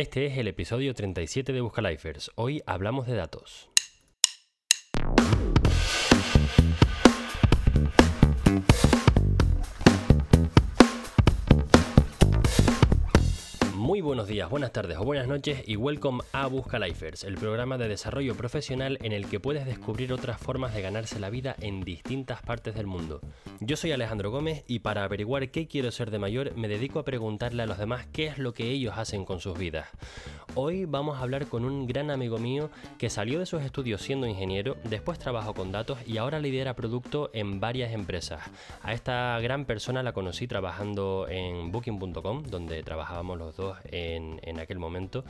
Este es el episodio 37 de Buscalifers. Hoy hablamos de datos. Muy buenos días, buenas tardes o buenas noches y welcome a Busca Lifers, el programa de desarrollo profesional en el que puedes descubrir otras formas de ganarse la vida en distintas partes del mundo. Yo soy Alejandro Gómez y para averiguar qué quiero ser de mayor me dedico a preguntarle a los demás qué es lo que ellos hacen con sus vidas. Hoy vamos a hablar con un gran amigo mío que salió de sus estudios siendo ingeniero, después trabajó con datos y ahora lidera producto en varias empresas. A esta gran persona la conocí trabajando en booking.com, donde trabajábamos los dos en, aquel momento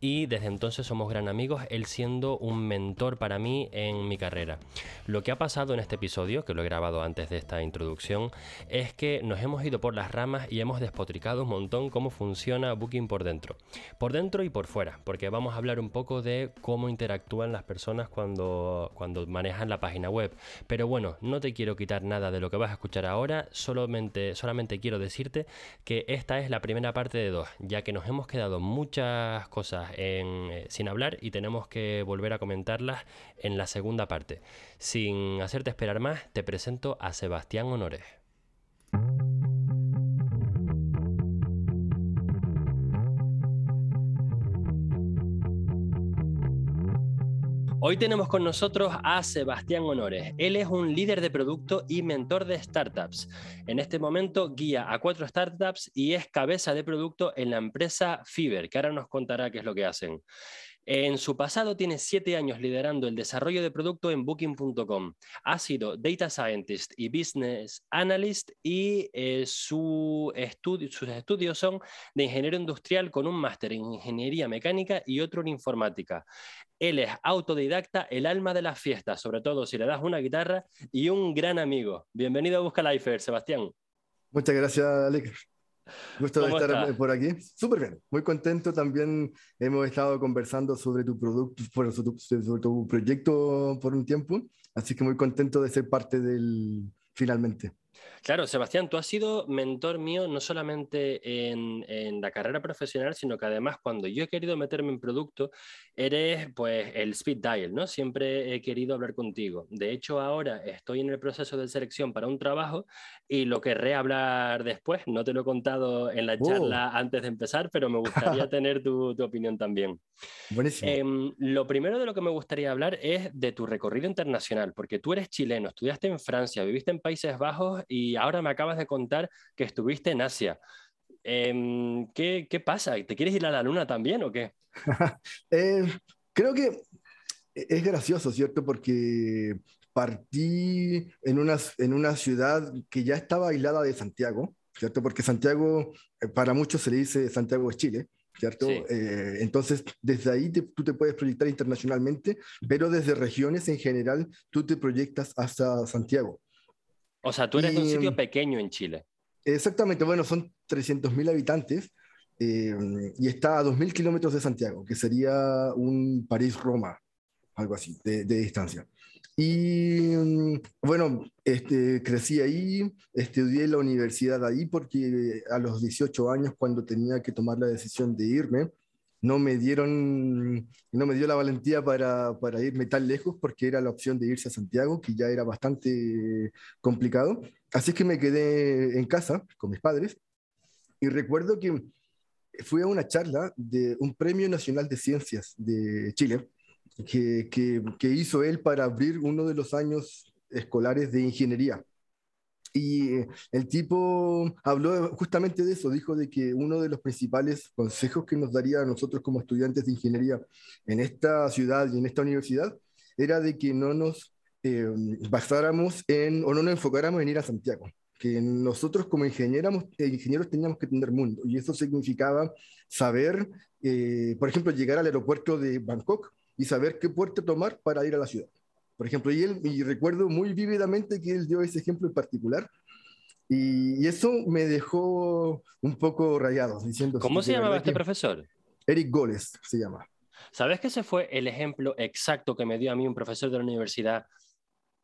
y desde entonces somos gran amigos, él siendo un mentor para mí en mi carrera. Lo que ha pasado en este episodio, que lo he grabado antes de esta introducción, es que nos hemos ido por las ramas y hemos despotricado un montón cómo funciona Booking por dentro. Por dentro y por fuera, porque vamos a hablar un poco de cómo interactúan las personas cuando, cuando manejan la página web. Pero bueno, no te quiero quitar nada de lo que vas a escuchar ahora, solamente, solamente quiero decirte que esta es la primera parte de dos, ya que nos hemos quedado muchas cosas eh, sin hablar y tenemos que volver a comentarlas en la segunda parte. Sin hacerte esperar más, te presento a Sebastián Honores. Hoy tenemos con nosotros a Sebastián Honores. Él es un líder de producto y mentor de startups. En este momento guía a cuatro startups y es cabeza de producto en la empresa Fiverr, que ahora nos contará qué es lo que hacen. En su pasado tiene siete años liderando el desarrollo de producto en Booking.com. Ha sido Data Scientist y Business Analyst y eh, sus estudios son de ingeniero industrial con un máster en ingeniería mecánica y otro en informática. Él es autodidacta, el alma de las fiestas, sobre todo si le das una guitarra y un gran amigo. Bienvenido a Busca Lifer, Sebastián. Muchas gracias, Alex. Gusto de estar por aquí. Súper bien, muy contento. También hemos estado conversando sobre tu producto, sobre tu proyecto por un tiempo, así que muy contento de ser parte del finalmente. Claro, Sebastián, tú has sido mentor mío no solamente en, la carrera profesional, sino que además cuando yo he querido meterme en producto, eres pues el speed dial, ¿no? Siempre he querido hablar contigo. De hecho, ahora estoy en el proceso de selección para un trabajo y lo querré hablar después. No te lo he contado en la charla oh. antes de empezar, pero me gustaría tener tu, opinión también. Buenísimo. Em, lo primero de lo que me gustaría hablar es de tu recorrido internacional, porque tú eres chileno, estudiaste en Francia, viviste en Países Bajos y ahora me acabas de contar que estuviste en Asia. Em, ¿qué, pasa? ¿Te quieres ir a la luna también o qué? Eh, creo que es gracioso, ¿cierto? Porque partí en una, en una ciudad que ya estaba aislada de Santiago, ¿cierto? Porque Santiago, eh, para muchos se le dice Santiago es Chile, ¿cierto? Eh, entonces, desde ahí tú te puedes proyectar internacionalmente, pero desde regiones en general tú te proyectas hasta Santiago. O sea, tú eres de un sitio pequeño en Chile. Exactamente, bueno, son 300.000 habitantes eh, y está a 2.000 kilómetros de Santiago, que sería un París-Roma, algo así, de, distancia. Y mm, bueno, este, crecí ahí, estudié en la universidad ahí porque a los 18 años, cuando tenía que tomar la decisión de irme, no me dieron, no me dio la valentía para, para, irme tan lejos porque era la opción de irse a Santiago, que ya era bastante complicado. Así que me quedé en casa con mis padres y recuerdo que fui a una charla de un Premio Nacional de Ciencias de Chile que, que, hizo él para abrir uno de los años escolares de ingeniería. Y el tipo habló justamente de eso, dijo de que uno de los principales consejos que nos daría a nosotros como estudiantes de ingeniería en esta ciudad y en esta universidad era de que no nos eh, basáramos en, o no nos enfocáramos en ir a Santiago, que nosotros como ingenieros, eh, ingenieros teníamos que tener mundo, y eso significaba saber, eh, por ejemplo, llegar al aeropuerto de Bangkok y saber qué puerto tomar para ir a la ciudad por ejemplo, y, él, y recuerdo muy vívidamente que él dio ese ejemplo en particular, y, eso me dejó un poco rayado, diciendo... ¿Cómo se llamaba este profesor? Eric Goles se llama. ¿Sabes que ese fue el ejemplo exacto que me dio a mí un profesor de la universidad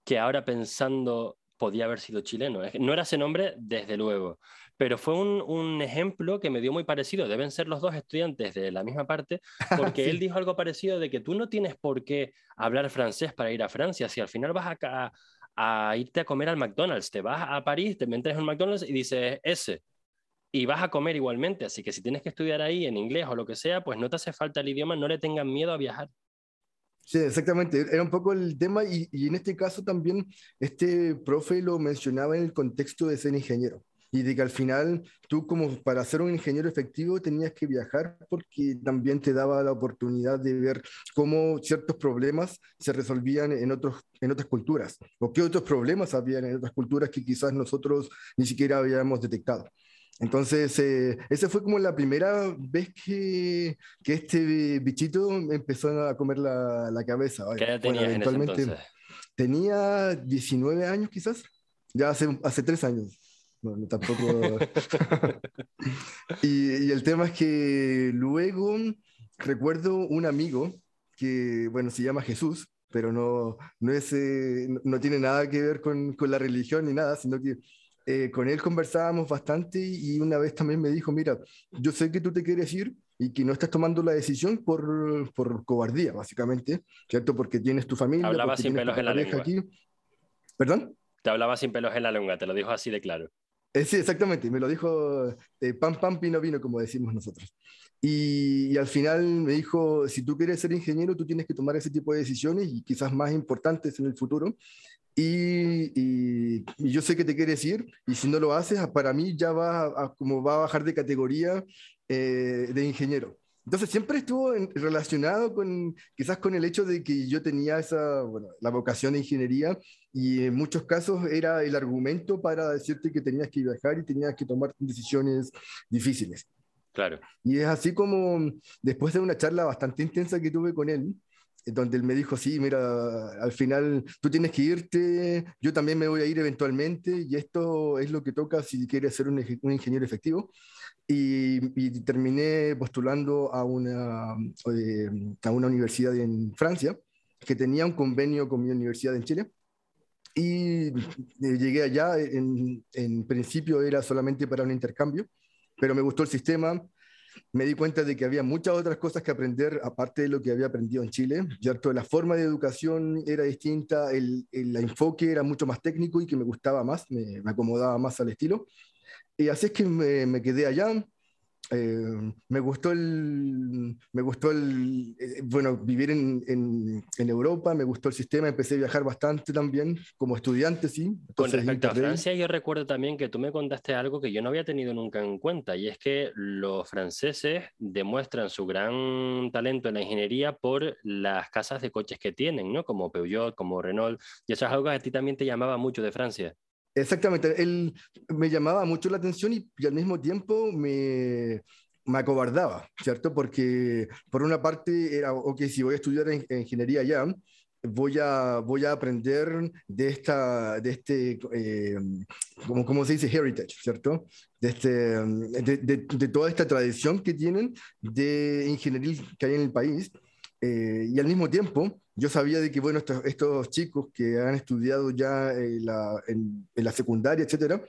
que ahora pensando podía haber sido chileno? No era ese nombre, desde luego, pero fue un, ejemplo que me dio muy parecido. Deben ser los dos estudiantes de la misma parte, porque él dijo algo parecido de que tú no tienes por qué hablar francés para ir a Francia, si al final vas a, a irte a comer al McDonald's, te vas a París, te metes en un McDonald's y dices ese. Y vas a comer igualmente, así que si tienes que estudiar ahí en inglés o lo que sea, pues no te hace falta el idioma, no le tengan miedo a viajar. Sí, exactamente. Era un poco el tema y, y, en este caso también este profe lo mencionaba en el contexto de ser ingeniero y de que al final tú como para ser un ingeniero efectivo tenías que viajar porque también te daba la oportunidad de ver cómo ciertos problemas se resolvían en, otros, en otras culturas o qué otros problemas habían en otras culturas que quizás nosotros ni siquiera habíamos detectado. Entonces, eh, esa fue como la primera vez que, que este bichito empezó a comer la, la cabeza. ¿Qué edad tenías en ese entonces? Tenía 19 años quizás, ya hace, hace tres años. No, no tampoco. y, y, el tema es que luego recuerdo un amigo que, bueno, se llama Jesús, pero no, no, es, eh, no tiene nada que ver con, con la religión ni nada, sino que eh, con él conversábamos bastante y una vez también me dijo, mira, yo sé que tú te quieres ir y que no estás tomando la decisión por, por cobardía, básicamente, ¿cierto? Porque tienes tu familia. Hablaba sin pelos en la lengua. Aquí. ¿Perdón? Te hablaba sin pelos en la lengua, te lo dijo así de claro. Eh, sí, exactamente, me lo dijo eh, pam, pam, pino, vino, como decimos nosotros. Y, y, al final me dijo, si tú quieres ser ingeniero, tú tienes que tomar ese tipo de decisiones y quizás más importantes en el futuro. Y, yo sé que te quieres ir y si no lo haces, para mí ya va a, como va a bajar de categoría eh, de ingeniero. Entonces siempre estuvo relacionado con quizás con el hecho de que yo tenía esa, bueno, la vocación de ingeniería y en muchos casos era el argumento para decirte que tenías que viajar y tenías que tomar decisiones difíciles. Claro. Y es así como después de una charla bastante intensa que tuve con él, donde él me dijo, sí, mira, al final tú tienes que irte, yo también me voy a ir eventualmente y esto es lo que toca si quieres ser un, ingeniero efectivo. Y, terminé postulando a una, eh, a una universidad en Francia que tenía un convenio con mi universidad en Chile. Y eh, llegué allá, en, en principio era solamente para un intercambio, pero me gustó el sistema, me di cuenta de que había muchas otras cosas que aprender aparte de lo que había aprendido en Chile, ¿cierto? La forma de educación era distinta, el, el enfoque era mucho más técnico y que me gustaba más, me, me acomodaba más al estilo. Y así es que me, me quedé allá, eh, me gustó el, me gustó el, eh, bueno, vivir en, en, en, Europa, me gustó el sistema, empecé a viajar bastante también, como estudiante, sí. Con respecto a Francia, yo recuerdo también que tú me contaste algo que yo no había tenido nunca en cuenta, y es que los franceses demuestran su gran talento en la ingeniería por las casas de coches que tienen, ¿no? Como Peugeot, como Renault, y eso es algo que a ti también te llamaba mucho de Francia. Exactamente, él me llamaba mucho la atención y, al mismo tiempo me, me acobardaba, ¿cierto? Porque por una parte era, ok, si voy a estudiar en, en ingeniería ya, voy a, voy a aprender de, esta, de este, eh, como, como se dice, heritage, ¿cierto? De, este, de, toda esta tradición que tienen de ingeniería que hay en el país. Eh, y al mismo tiempo, yo sabía de que, bueno, estos, estos chicos que han estudiado ya en la, en, en la secundaria, etcétera,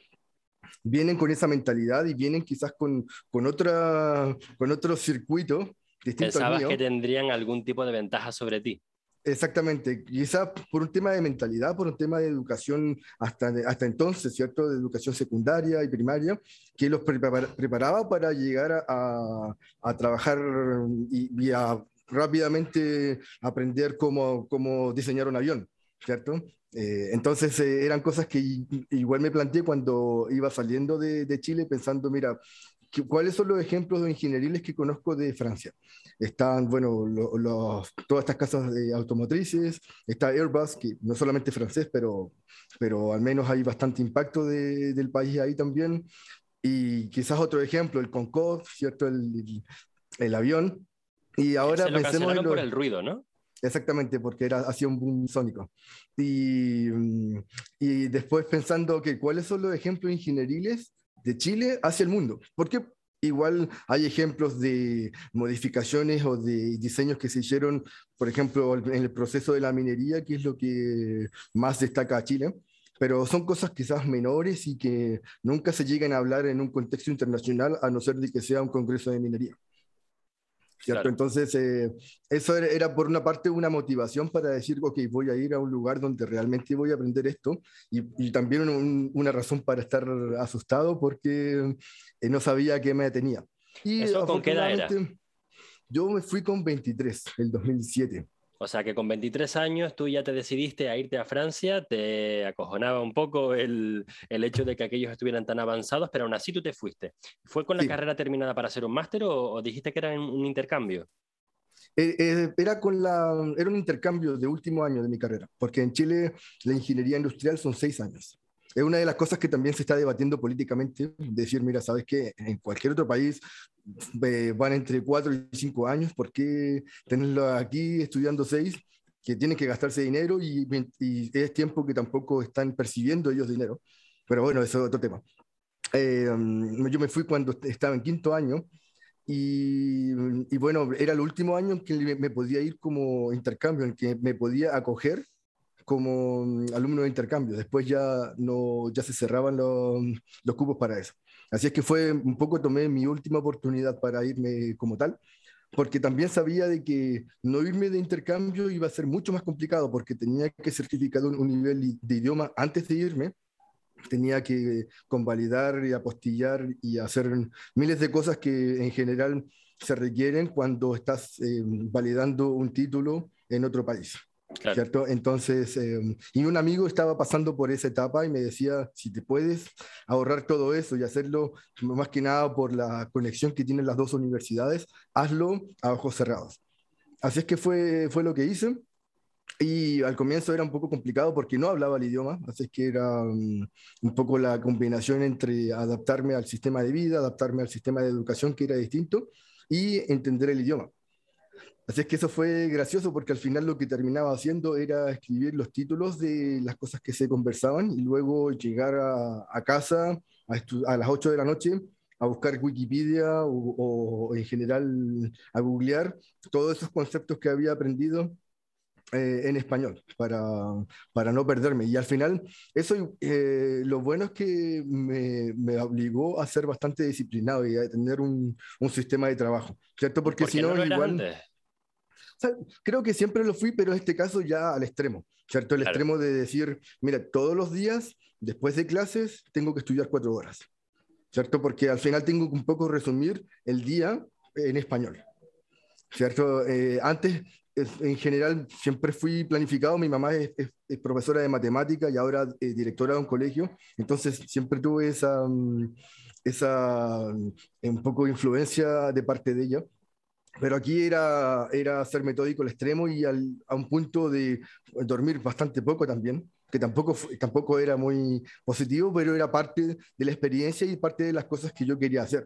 vienen con esa mentalidad y vienen quizás con, con, otra, con otro circuito distinto Pensabas al mío. que tendrían algún tipo de ventaja sobre ti. Exactamente, quizás por un tema de mentalidad, por un tema de educación hasta, hasta entonces, ¿cierto? De educación secundaria y primaria, que los prepara, preparaba para llegar a, a trabajar y, y a rápidamente aprender cómo, cómo diseñar un avión, ¿cierto? Eh, entonces eh, eran cosas que igual me planteé cuando iba saliendo de, de Chile pensando, mira, ¿cuáles son los ejemplos de ingenieriles que conozco de Francia? Están, bueno, lo, lo, todas estas casas de automotrices, está Airbus, que no solamente francés, pero, pero al menos hay bastante impacto de, del país ahí también. Y quizás otro ejemplo, el Concorde, ¿cierto? El, el, el avión. Y ahora Se lo pensemos en lo... por el ruido, ¿no? Exactamente, porque era, hacía un boom sónico. Y, y después pensando que cuáles son los ejemplos ingenieriles de Chile hacia el mundo. Porque igual hay ejemplos de modificaciones o de diseños que se hicieron, por ejemplo, en el proceso de la minería, que es lo que más destaca a Chile. pero son cosas quizás menores y que nunca se llegan a hablar en un contexto internacional a no ser de que sea un congreso de minería. ¿Cierto? Entonces, eh, eso era, por una parte una motivación para decir, ok, voy a ir a un lugar donde realmente voy a aprender esto, y, también una razón para estar asustado porque eh, no sabía qué me tenía. Y ¿Eso con qué edad era? Yo me fui con 23, el 2007. O sea que con 23 años tú ya te decidiste a irte a Francia, te acojonaba un poco el, el hecho de que aquellos estuvieran tan avanzados, pero aún así tú te fuiste. ¿Fue con la carrera terminada para hacer un máster o, dijiste que era un intercambio? Eh, eh, era, con la, era un intercambio de último año de mi carrera, porque en Chile la ingeniería industrial son seis años es una de las cosas que también se está debatiendo políticamente, decir, mira, sabes que en cualquier otro país eh, van entre cuatro y cinco años, ¿por qué tenerlo aquí estudiando seis? que tienen que gastarse dinero y, es tiempo que tampoco están percibiendo ellos dinero. Pero bueno, eso es otro tema. Eh, yo me fui cuando estaba en quinto año y, y, bueno, era el último año en que me podía ir como intercambio, en que me podía acoger como mm, alumno de intercambio. Después ya, no, ya se cerraban los, los cupos para eso. Así es que fue un poco, tomé mi última oportunidad para irme como tal, porque también sabía de que no irme de intercambio iba a ser mucho más complicado, porque tenía que certificar un, nivel de idioma antes de irme, tenía que convalidar y apostillar y hacer miles de cosas que en general se requieren cuando estás eh, validando un título en otro país. ¿Cierto? Entonces, em, y un amigo estaba pasando por esa etapa y me decía, si te puedes ahorrar todo eso y hacerlo más que nada por la conexión que tienen las dos universidades, hazlo a ojos cerrados. Así es que fue, fue lo que hice. Y al comienzo era un poco complicado porque no hablaba el idioma, así es que era um, un poco la combinación entre adaptarme al sistema de vida, adaptarme al sistema de educación que era distinto y entender el idioma. Así es que eso fue gracioso porque al final lo que terminaba haciendo era escribir los títulos de las cosas que se conversaban y luego llegar a, casa a, las 8 de la noche a buscar Wikipedia o, en general a googlear todos esos conceptos que había aprendido eh, en español para, para no perderme. Y al final, eso eh, lo bueno es que me, me, obligó a ser bastante disciplinado y a tener un, un sistema de trabajo, ¿cierto? Porque si no, igual creo que siempre lo fui, pero en este caso ya al extremo, ¿cierto? El extremo de decir, mira, todos los días, después de clases, tengo que estudiar cuatro horas, ¿cierto? Porque al final tengo que un poco resumir el día en español, ¿cierto? Eh, antes, en general, siempre fui planificado, mi mamá es, profesora de matemática y ahora es directora de un colegio, entonces siempre tuve esa, mm, esa mm, un poco influencia de parte de ella. Pero aquí era, era ser metódico al extremo y a un punto de dormir bastante poco también, que tampoco, tampoco era muy positivo, pero era parte de la experiencia y parte de las cosas que yo quería hacer.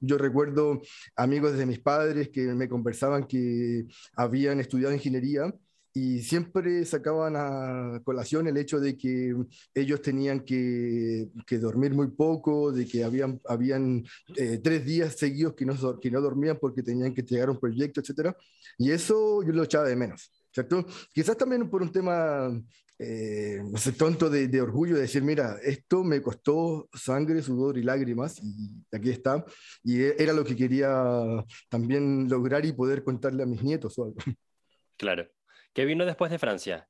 Yo recuerdo amigos de mis padres que me conversaban que habían estudiado ingeniería y siempre sacaban a colación el hecho de que ellos tenían que, que dormir muy poco, de que habían, habían eh, tres días seguidos que no, que no dormían porque tenían que entregar un proyecto, etc. Y eso yo lo echaba de menos, ¿cierto? Quizás también por un tema, eh, no sé, tonto de, de, orgullo, de decir, mira, esto me costó sangre, sudor y lágrimas, y aquí está, y e, era lo que quería también lograr y poder contarle a mis nietos o algo. Claro. ¿Qué vino después de Francia?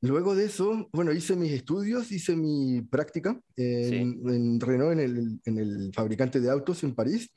luego de eso, bueno, hice mis estudios, hice mi práctica en, Renault, en el, en el, fabricante de autos en París,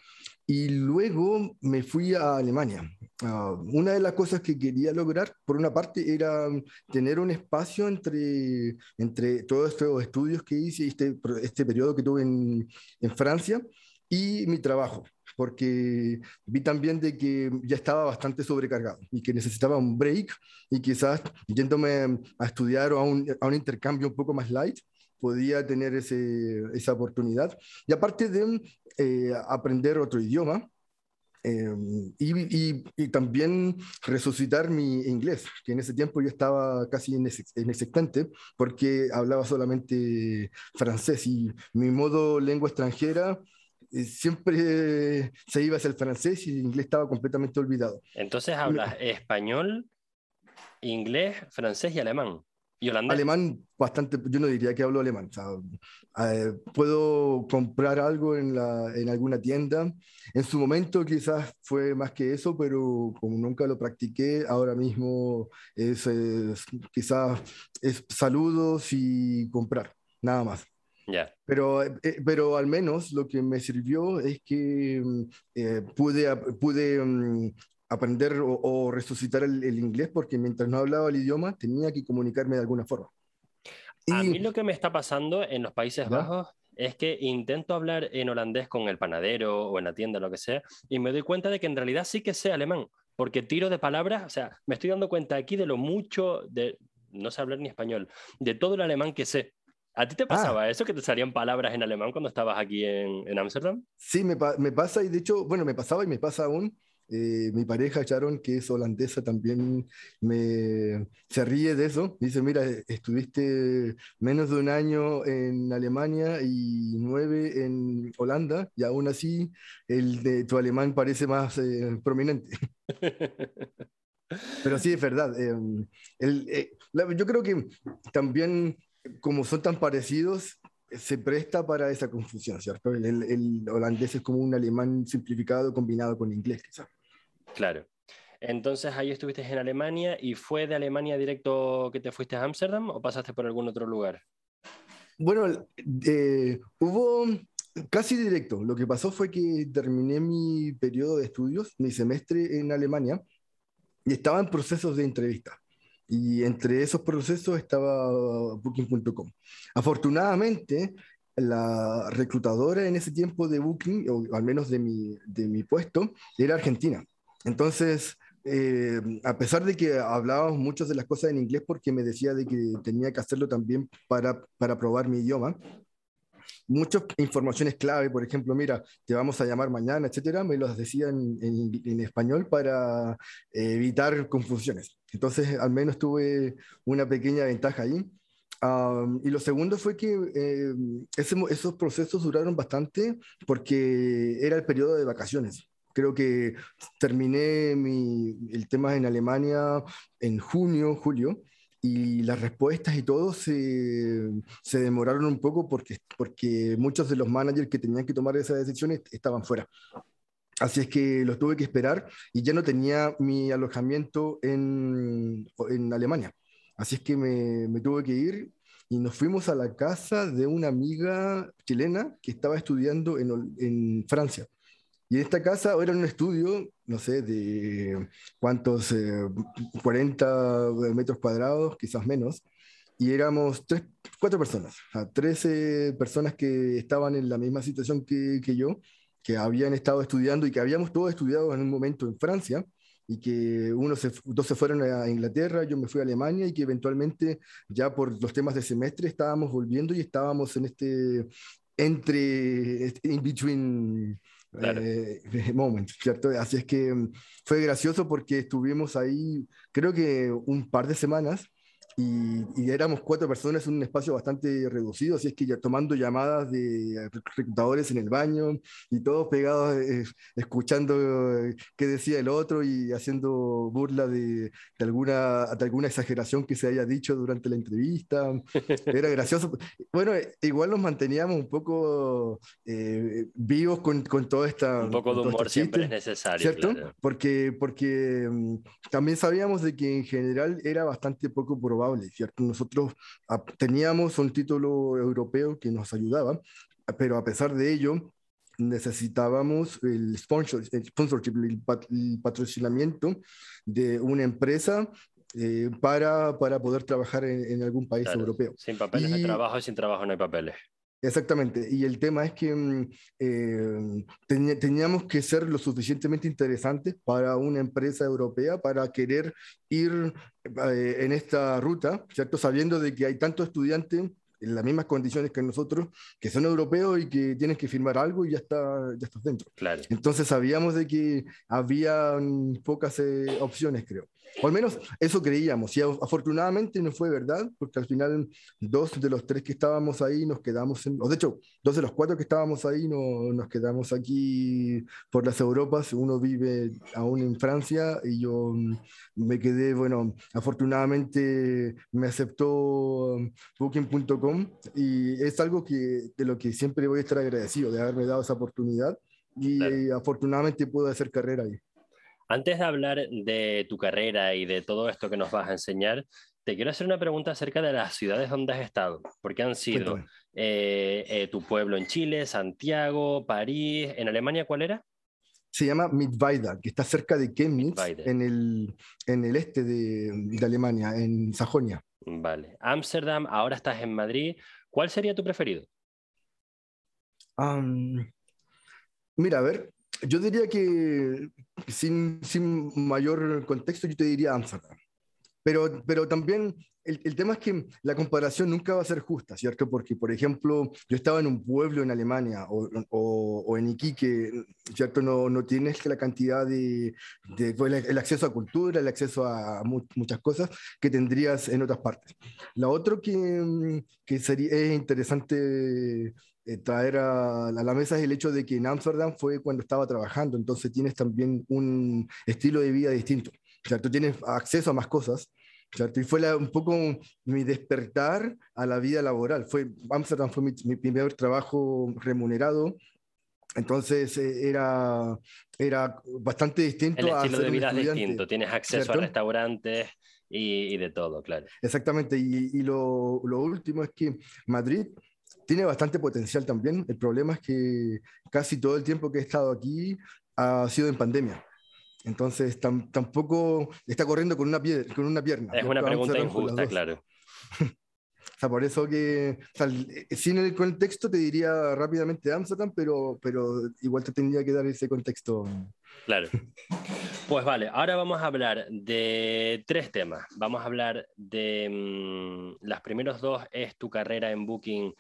y luego me fui a Alemania. Ah, una de las cosas que quería lograr, por una parte, era tener un espacio entre, entre todos estos estudios que hice, este, este periodo que tuve en, en Francia, y mi trabajo porque vi también de que ya estaba bastante sobrecargado y que necesitaba un break y quizás yéndome a estudiar o a un, a un intercambio un poco más light, podía tener ese, esa oportunidad. Y aparte de eh, aprender otro idioma, eh, y, y, también resucitar mi inglés, que en ese tiempo yo estaba casi inexistente porque hablaba solamente francés y mi modo lengua extranjera siempre se iba hacia el francés y el inglés estaba completamente olvidado. Entonces hablas español, inglés, francés y alemán. ¿Y holandés? Alemán, bastante, yo no diría que hablo alemán. O sea, eh, puedo comprar algo en, la, en alguna tienda. En su momento quizás fue más que eso, pero como nunca lo practiqué, ahora mismo es, es quizás es saludos y comprar, nada más. Ya. Pero, eh, pero al menos lo que me sirvió es que mm, eh, pude, pude mm, aprender o, o resucitar el, el inglés porque mientras no hablaba el idioma tenía que comunicarme de alguna forma. A Y- mí lo que me está pasando en los Países ¿Ya? Bajos es que intento hablar en holandés con el panadero o en la tienda, lo que sea, y me doy cuenta de que en realidad sí que sé alemán, porque tiro de palabras, o sea, me estoy dando cuenta aquí de lo mucho de, no sé hablar ni español, de todo el alemán que sé. ¿A ti te pasaba eso, que te salían palabras en alemán cuando estabas aquí en en Ámsterdam? Sí, me, pa- me pasa y de hecho, bueno, me pasaba y me pasa aún. eh, mi pareja Sharon, que es holandesa, también me, se ríe de eso. Dice, mira, estuviste menos de un año en Alemania y nueve en Holanda y aún así el de tu alemán parece más eh, prominente. Pero sí, es verdad. eh, el- la- yo creo que también, como son tan parecidos, se presta para esa confusión, ¿cierto? El, el- el holandés es como un alemán simplificado combinado con inglés, quizás. Claro. Entonces ahí estuviste en Alemania y fue de Alemania directo que te fuiste a Ámsterdam o pasaste por algún otro lugar? Bueno, eh, hubo casi directo. Lo que pasó fue que terminé mi periodo de estudios, mi semestre en Alemania, y estaba en procesos de entrevista. Y entre esos procesos estaba Booking.com. Afortunadamente, la reclutadora en ese tiempo de Booking, o al menos de mi, de mi puesto, era argentina. Entonces, eh, a pesar de que hablábamos muchas de las cosas en inglés porque me decía de que tenía que hacerlo también para, para probar mi idioma, muchas informaciones clave, por ejemplo, mira, te vamos a llamar mañana, etcétera, me los decía en, en- en español para eh, evitar confusiones. Entonces, al menos tuve una pequeña ventaja ahí. Am, y lo segundo fue que eh, ese esos procesos duraron bastante porque era el periodo de vacaciones. Creo que terminé mi, el tema en Alemania en junio, julio, y las respuestas y todo se, se demoraron un poco porque, porque muchos de los managers que tenían que tomar esas decisiones estaban fuera. Así es que los tuve que esperar y ya no tenía mi alojamiento en, en Alemania. Así es que me, me tuve que ir y nos fuimos a la casa de una amiga chilena que estaba estudiando en, en Francia. Y en esta casa era un estudio, no sé, de cuántos, eh, 40 metros cuadrados, quizás menos, y éramos tres, cuatro personas, sea, 13 personas que estaban en la misma situación que, que yo, que habían estado estudiando y que habíamos todos estudiado en un momento en Francia, y que uno se, dos se fueron a Inglaterra, yo me fui a Alemania, y que eventualmente ya por los temas de semestre estábamos volviendo y estábamos en este entre, este in between Claro. eh, moment, ¿cierto? Así es que mm, fue gracioso porque estuvimos ahí, creo que un par de semanas, y, y éramos cuatro personas en un espacio bastante reducido, así es que ya tomando llamadas de reclutadores en el baño y todos pegados, eh, escuchando eh, qué decía el otro y haciendo burla de, de alguna, de alguna exageración que se haya dicho durante la entrevista. Era gracioso. Bueno, eh, igual nos manteníamos un poco eh, vivos con, con toda esta... Un poco de todo humor este siempre es necesario, ¿Cierto? claro. Porque, porque mm, también sabíamos de que en general era bastante poco probable, ¿cierto? Nosotros teníamos un título europeo que nos ayudaba, pero a pesar de ello necesitábamos el, sponsor, el sponsorship, el, pat- el patrocinamiento de una empresa eh, para, para poder trabajar en, en algún país Claro. europeo. Sin papeles Y- trabajo y sin trabajo no hay papeles. Exactamente, y el tema es que mm, eh, teni- teníamos que ser lo suficientemente interesantes para una empresa europea para querer ir eh, en esta ruta, ¿cierto? Sabiendo de que hay tantos estudiantes en las mismas condiciones que nosotros, que son europeos y que tienen que firmar algo y ya, está, ya estás dentro. Claro. Entonces sabíamos de que había pocas eh, opciones, creo. O al menos eso creíamos. Y afortunadamente no fue verdad, porque al final dos de los tres que estábamos ahí nos quedamos, en, o de hecho, dos de los cuatro que estábamos ahí no, nos quedamos aquí por las Europas. Uno vive aún en Francia y yo mm, me quedé, bueno, afortunadamente me aceptó mm, booking.com y es algo que, de lo que siempre voy a estar agradecido, de haberme dado esa oportunidad y afortunadamente pude hacer carrera ahí. Antes de hablar de tu carrera y de todo esto que nos vas a enseñar, te quiero hacer una pregunta acerca de las ciudades donde has estado, porque han sido eh, eh, tu pueblo en Chile, Santiago, París, ¿en Alemania cuál era? Se llama Mittweida, que está cerca de Chemnitz, en el, en el este de, de Alemania, en Sajonia. Vale. Ámsterdam, ahora estás en Madrid. ¿Cuál sería tu preferido? mira, a ver, yo diría que sin, sin mayor contexto, yo te diría Amsterdam. Pero, pero también el, el, tema es que la comparación nunca va a ser justa, ¿cierto? Porque, por ejemplo, yo estaba en un pueblo en Alemania o, o, o en Iquique, ¿cierto? No, no tienes la cantidad de, de el acceso a cultura, el acceso a muchas cosas que tendrías en otras partes. La otra que, que sería, es interesante eh, traer a, la mesa es el hecho de que en Ámsterdam fue cuando estaba trabajando, entonces tienes también un estilo de vida distinto. tú Tienes acceso a más cosas. Y fue un poco mi despertar a la vida laboral. Fue, Ámsterdam fue mi, primer trabajo remunerado, entonces eh, era, era bastante distinto. El estilo de vida es distinto, tienes acceso a restaurantes y, y, de todo, claro. Exactamente, y, y lo, lo, último es que Madrid tiene bastante potencial también. El problema es que casi todo el tiempo que he estado aquí ha sido en pandemia. Entonces tampoco está corriendo con una, con una pierna. Es una pregunta injusta, claro. o sea, por eso que, sin el contexto te diría rápidamente Amsterdam, pero, pero igual te tendría que dar ese contexto. Claro. Pues vale, ahora vamos a hablar de tres temas. Vamos a hablar de mm, las primeros dos es tu carrera en Booking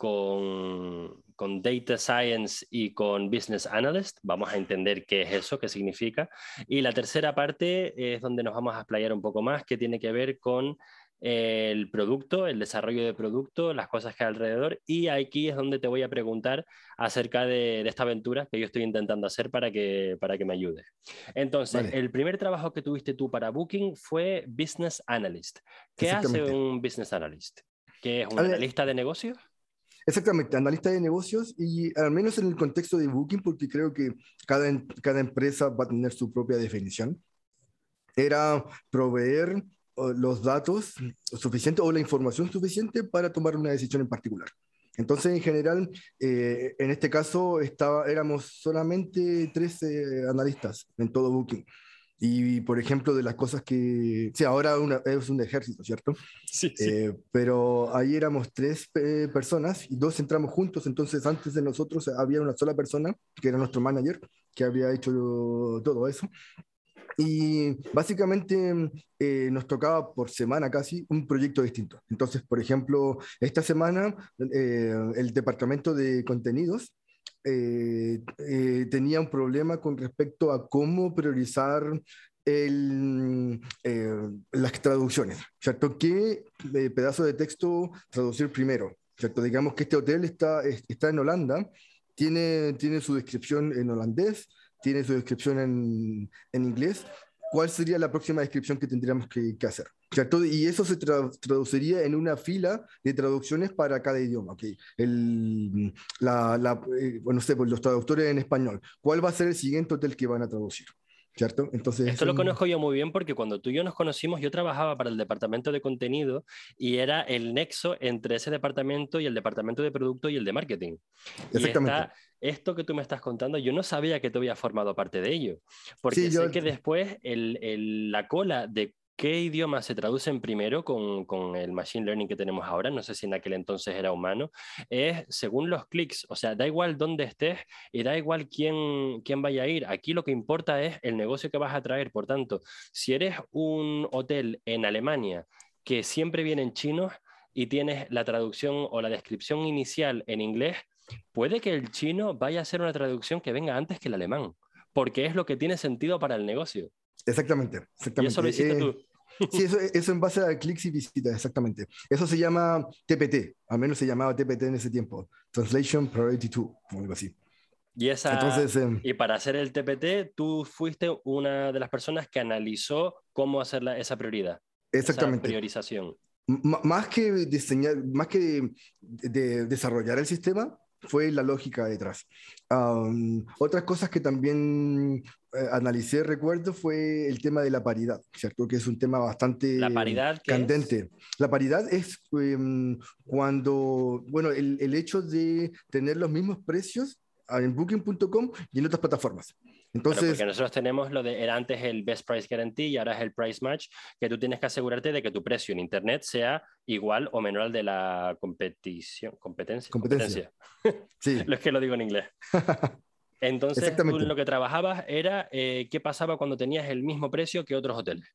con, con, Data Science y con Business Analyst. Vamos a entender qué es eso, qué significa. Y la tercera parte es donde nos vamos a explayar un poco más, que tiene que ver con el producto, el desarrollo de producto, las cosas que hay alrededor. Y aquí es donde te voy a preguntar acerca de, esta aventura que yo estoy intentando hacer para que, para que me ayude. Entonces, el primer trabajo que tuviste tú para Booking fue Business Analyst. ¿Qué hace un Business Analyst? ¿Qué es un analista de negocios? Exactamente, analista de negocios y al menos en el contexto de Booking, porque creo que cada, cada empresa va a tener su propia definición, era proveer los datos suficientes o la información suficiente para tomar una decisión en particular. Entonces, en general, eh, en este caso estaba, éramos solamente 13 analistas en todo Booking. Y, por ejemplo, de las cosas que... Sí, ahora es un ejército, ¿cierto? Sí, sí. Eh, pero ahí éramos tres eh, personas y dos entramos juntos, entonces antes de nosotros había una sola persona, que era nuestro manager, que había hecho todo eso. Y básicamente eh, nos tocaba por semana casi un proyecto distinto. Entonces, por ejemplo, esta semana el departamento de contenidos eh, eh, tenía un problema con respecto a cómo priorizar el, eh, las traducciones, ¿cierto? ¿Qué pedazo de texto traducir primero? ¿cierto? Digamos que este hotel está, está en Holanda, tiene, tiene su descripción en holandés, tiene su descripción en, en inglés. ¿Cuál sería la próxima descripción que tendríamos que, que hacer? Y eso se traduciría en una fila de traducciones para cada idioma. Okay. El, la, la, eh, bueno, sé, pues los traductores en español. ¿Cuál va a ser el siguiente hotel que van a traducir? ¿Cierto? Entonces, Esto lo conozco yo muy bien porque cuando tú y yo nos conocimos, yo trabajaba para el departamento de contenido y era el nexo entre ese departamento y el departamento de producto y el de marketing. Exactamente. esto que tú me estás contando, yo no sabía que tú habías formado parte de ello, porque sé que después el, el, la cola de ¿Qué idiomas se traducen primero con, con, el machine learning que tenemos ahora? No sé si en aquel entonces era humano. Es según los clics, o sea, da igual dónde estés y da igual quién, quién vaya a ir. Aquí lo que importa es el negocio que vas a traer. Por tanto, si eres un hotel en Alemania que siempre vienen chinos y tienes la traducción o la descripción inicial en inglés, puede que el chino vaya a ser una traducción que venga antes que el alemán, porque es lo que tiene sentido para el negocio. Exactamente, exactamente. Y eso lo hiciste Eh, tú. Sí, eso, eso en base a clics y visitas, exactamente. Eso se llama TPT, al menos se llamaba TPT en ese tiempo. Translation Priority 2, o algo así. Y, esa, Entonces, em, y para hacer el TPT, tú fuiste una de las personas que analizó cómo hacer la- esa prioridad, esa exactamente. priorización. M- más que diseñar, más que de desarrollar el sistema, fue la lógica detrás. Am, otras cosas que también eh, analicé, recuerdo, fue el tema de la paridad, ¿cierto? Que es un tema bastante La paridad es- candente. La paridad es em, cuando, bueno, el, el hecho de tener los mismos precios en booking.com y en otras plataformas. Claro, Entonces, porque nosotros tenemos lo de, era antes el Best Price Guarantee y ahora es el Price Match, que tú tienes que asegurarte de que tu precio en Internet sea igual o menor al de la competición, competencia. Competencia. sí. Lo es que lo digo en inglés. Entonces, tú lo que trabajabas era eh, qué pasaba cuando tenías el mismo precio que otros hoteles.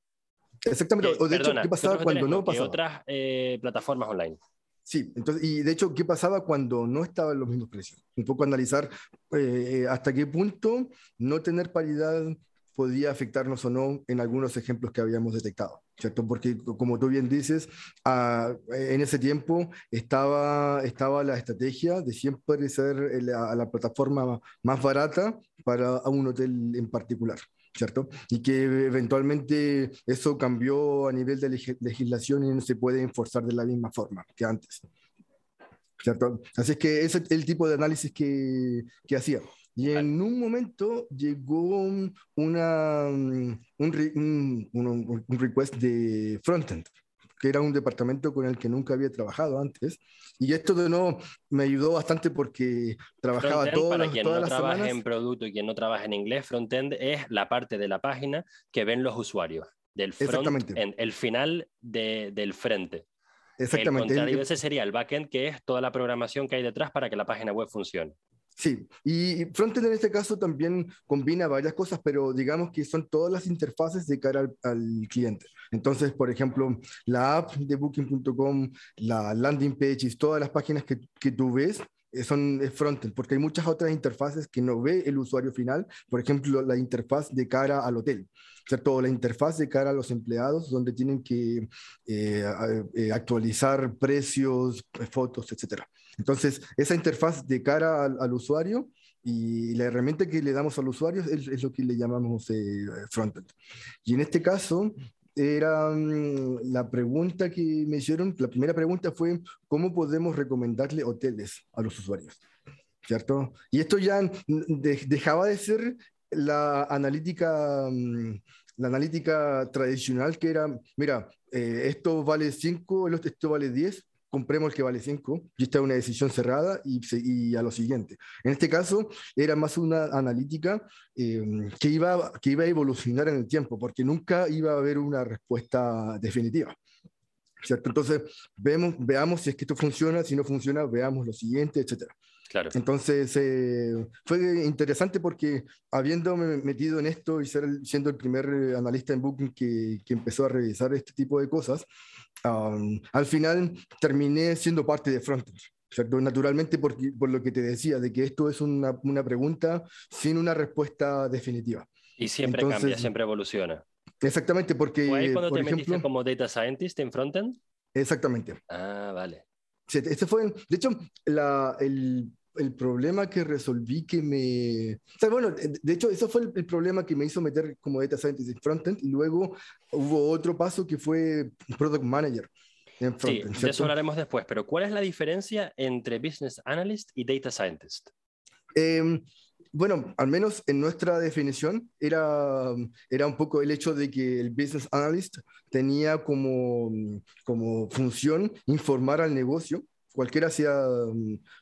Exactamente. Que- o de perdona, hecho, ¿qué pasaba cuando no que pasaba? otras eh, plataformas online. Sí, entonces, y de hecho, ¿qué pasaba cuando no estaban los mismos precios? Un poco analizar eh, hasta qué punto no tener paridad podía afectarnos o no en algunos ejemplos que habíamos detectado, ¿cierto? Porque como tú bien dices, ah, en ese tiempo estaba, estaba la estrategia de siempre ser la, la plataforma más barata para un hotel en particular. ¿Cierto? Y que eventualmente eso cambió a nivel de leg- legislación y no se puede enforzar de la misma forma que antes. ¿Cierto? Así es que ese es el tipo de análisis que, que hacía. Y en un momento llegó un- una, mm, un, re- un- un- un request de frontend, que era un departamento con el que nunca había trabajado antes. Y esto de nuevo me ayudó bastante porque trabajaba todas, para quien todas no las trabaje semanas. en producto y quien no trabaja en inglés, frontend es la parte de la página que ven los usuarios, del front, el final de- del frente. Exactamente. contrario El- de ese sería el backend, que es toda la programación que hay detrás para que la página web funcione. Sí, y y Frontend en este caso también combina varias cosas, pero digamos que son todas las interfaces de cara al, cliente. Entonces, por ejemplo, la app de booking.com, la landing pages, todas las páginas que, que tú ves son es frontend, porque hay muchas otras interfaces que no ve el usuario final, por ejemplo, la interfaz de cara al hotel. ¿cierto? La interfaz de cara a los empleados, donde tienen que eh, eh, actualizar precios, eh, fotos, etcétera. Entonces, esa interfaz de cara al, al usuario y la herramienta que le damos al usuario es, es lo que le llamamos eh, frontend. Y en este caso, era mm, la pregunta que me hicieron, la primera pregunta fue, ¿cómo podemos recomendarle hoteles a los usuarios? ¿Cierto? Y esto ya de- dejaba de ser la analítica, mm, la analítica tradicional que era, mira, eh, esto vale 5, esto vale 10, compremos el que vale 5, y esta es una decisión cerrada y, y a lo siguiente. En este caso, era más una analítica eh, que, iba, que iba a evolucionar en el tiempo, porque nunca iba a haber una respuesta definitiva. ¿Cierto? Entonces, vemos, veamos si es que esto funciona, si no funciona, veamos lo siguiente, etcétera. Claro. Entonces, eh, fue interesante porque habiéndome metido en esto y ser siendo el primer eh, analista en Booking que, que empezó a revisar este tipo de cosas, am, al final terminé siendo parte de Frontend. ¿cierto? Naturalmente, porque, por lo que te decía, de que esto es una, una pregunta sin una respuesta definitiva. Y siempre Entonces, cambia, siempre evoluciona. Exactamente, porque, ¿Fue ahí cuando por te metiste ejemplo, como Data Scientist en Frontend? exactamente. Ah, vale. Este fue, de hecho, la- el, el problema que resolví que me... O sea, bueno, de hecho, eso fue el, el problema que me hizo meter como Data Scientist en Frontend y luego hubo otro paso que fue Product Manager en Sí, Frontend. de eso ¿cierto? hablaremos después, pero ¿cuál es la diferencia entre Business Analyst y Data Scientist? Eh, bueno, al menos en nuestra definición era, era un poco el hecho de que el business analyst tenía como, como función informar al negocio, cualquiera sea,